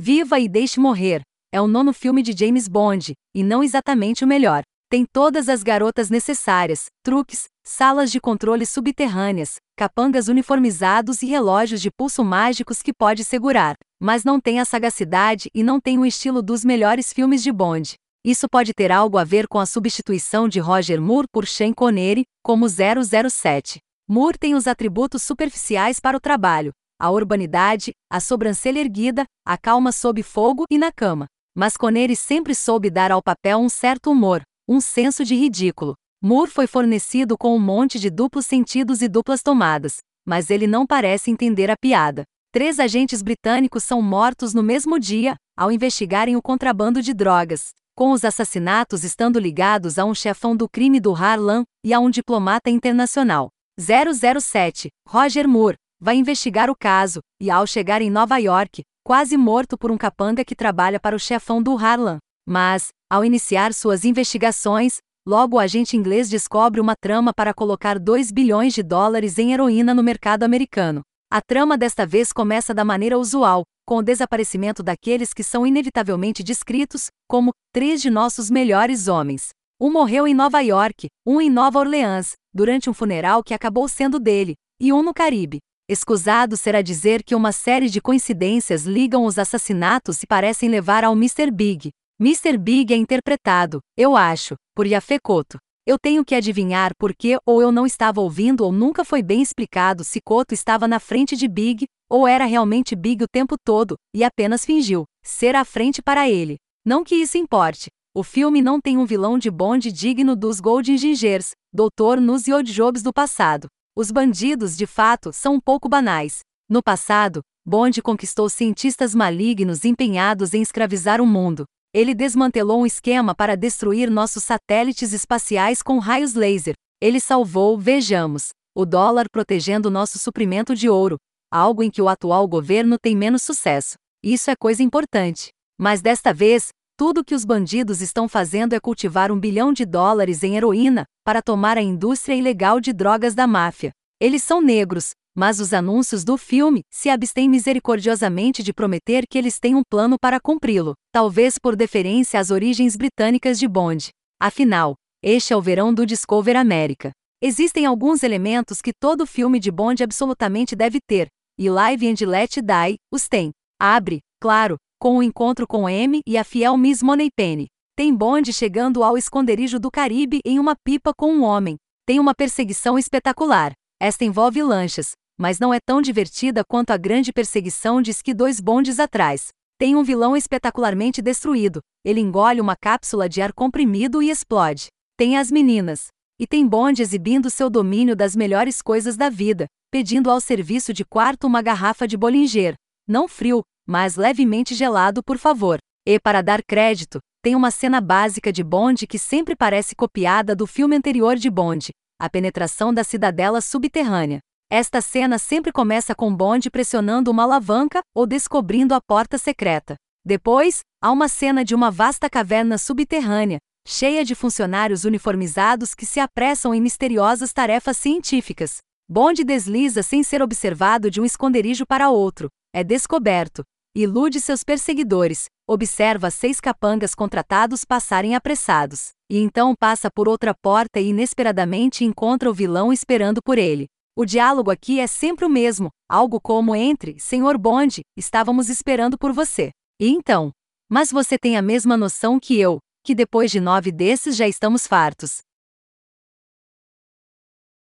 Viva e Deixe Morrer é o nono filme de James Bond, e não exatamente o melhor. Tem todas as garotas necessárias, truques, salas de controle subterrâneas, capangas uniformizados e relógios de pulso mágicos que pode segurar, mas não tem a sagacidade e não tem o estilo dos melhores filmes de Bond. Isso pode ter algo a ver com a substituição de Roger Moore por Sean Connery, como 007. Moore tem os atributos superficiais para o trabalho, a urbanidade, a sobrancelha erguida, a calma sob fogo e na cama. Mas Connery sempre soube dar ao papel um certo humor, um senso de ridículo. Moore foi fornecido com um monte de duplos sentidos e duplas tomadas, mas ele não parece entender a piada. Três agentes britânicos são mortos no mesmo dia, ao investigarem o contrabando de drogas, com os assassinatos estando ligados a um chefão do crime do Harlem e a um diplomata internacional. 007, Roger Moore, vai investigar o caso, e ao chegar em Nova York, quase morto por um capanga que trabalha para o chefão do Harlan. Mas, ao iniciar suas investigações, logo o agente inglês descobre uma trama para colocar 2 bilhões de dólares em heroína no mercado americano. A trama desta vez começa da maneira usual, com o desaparecimento daqueles que são inevitavelmente descritos como três de nossos melhores homens. Um morreu em Nova York, um em Nova Orleans, durante um funeral que acabou sendo dele, e um no Caribe. Escusado será dizer que uma série de coincidências ligam os assassinatos e parecem levar ao Mr. Big. Mr. Big é interpretado, eu acho, por Yafé Koto. Eu tenho que adivinhar por que ou eu não estava ouvindo ou nunca foi bem explicado se Koto estava na frente de Big, ou era realmente Big o tempo todo, e apenas fingiu ser à frente para ele. Não que isso importe. O filme não tem um vilão de bonde digno dos Golden Gingers, Doutor e Jobs do passado. Os bandidos, de fato, são um pouco banais. No passado, Bond conquistou cientistas malignos empenhados em escravizar o mundo. Ele desmantelou um esquema para destruir nossos satélites espaciais com raios laser. Ele salvou, vejamos, o dólar protegendo nosso suprimento de ouro, algo em que o atual governo tem menos sucesso. Isso é coisa importante. Mas desta vez, tudo que os bandidos estão fazendo é cultivar um bilhão de dólares em heroína para tomar a indústria ilegal de drogas da máfia. Eles são negros, mas os anúncios do filme se abstêm misericordiosamente de prometer que eles têm um plano para cumpri-lo, talvez por deferência às origens britânicas de Bond. Afinal, este é o verão do Discover América. Existem alguns elementos que todo filme de Bond absolutamente deve ter, e Live and Let Die os tem. Abre, claro, com o encontro com M e a fiel Miss Moneypenny. Tem Bond chegando ao esconderijo do Caribe em uma pipa com um homem. Tem uma perseguição espetacular. Esta envolve lanchas, mas não é tão divertida quanto a grande perseguição de que dois bondes atrás. Tem um vilão espetacularmente destruído. Ele engole uma cápsula de ar comprimido e explode. Tem as meninas. E tem Bond exibindo seu domínio das melhores coisas da vida, pedindo ao serviço de quarto uma garrafa de Bollinger. Não frio, mas levemente gelado, por favor. E para dar crédito, tem uma cena básica de Bond que sempre parece copiada do filme anterior de Bond, a penetração da cidadela subterrânea. Esta cena sempre começa com Bond pressionando uma alavanca ou descobrindo a porta secreta. Depois, há uma cena de uma vasta caverna subterrânea, cheia de funcionários uniformizados que se apressam em misteriosas tarefas científicas. Bond desliza sem ser observado de um esconderijo para outro, é descoberto, ilude seus perseguidores, observa seis capangas contratados passarem apressados, e então passa por outra porta e inesperadamente encontra o vilão esperando por ele. O diálogo aqui é sempre o mesmo, algo como entre, Senhor Bond, estávamos esperando por você. E então? Mas você tem a mesma noção que eu, que depois de nove desses já estamos fartos.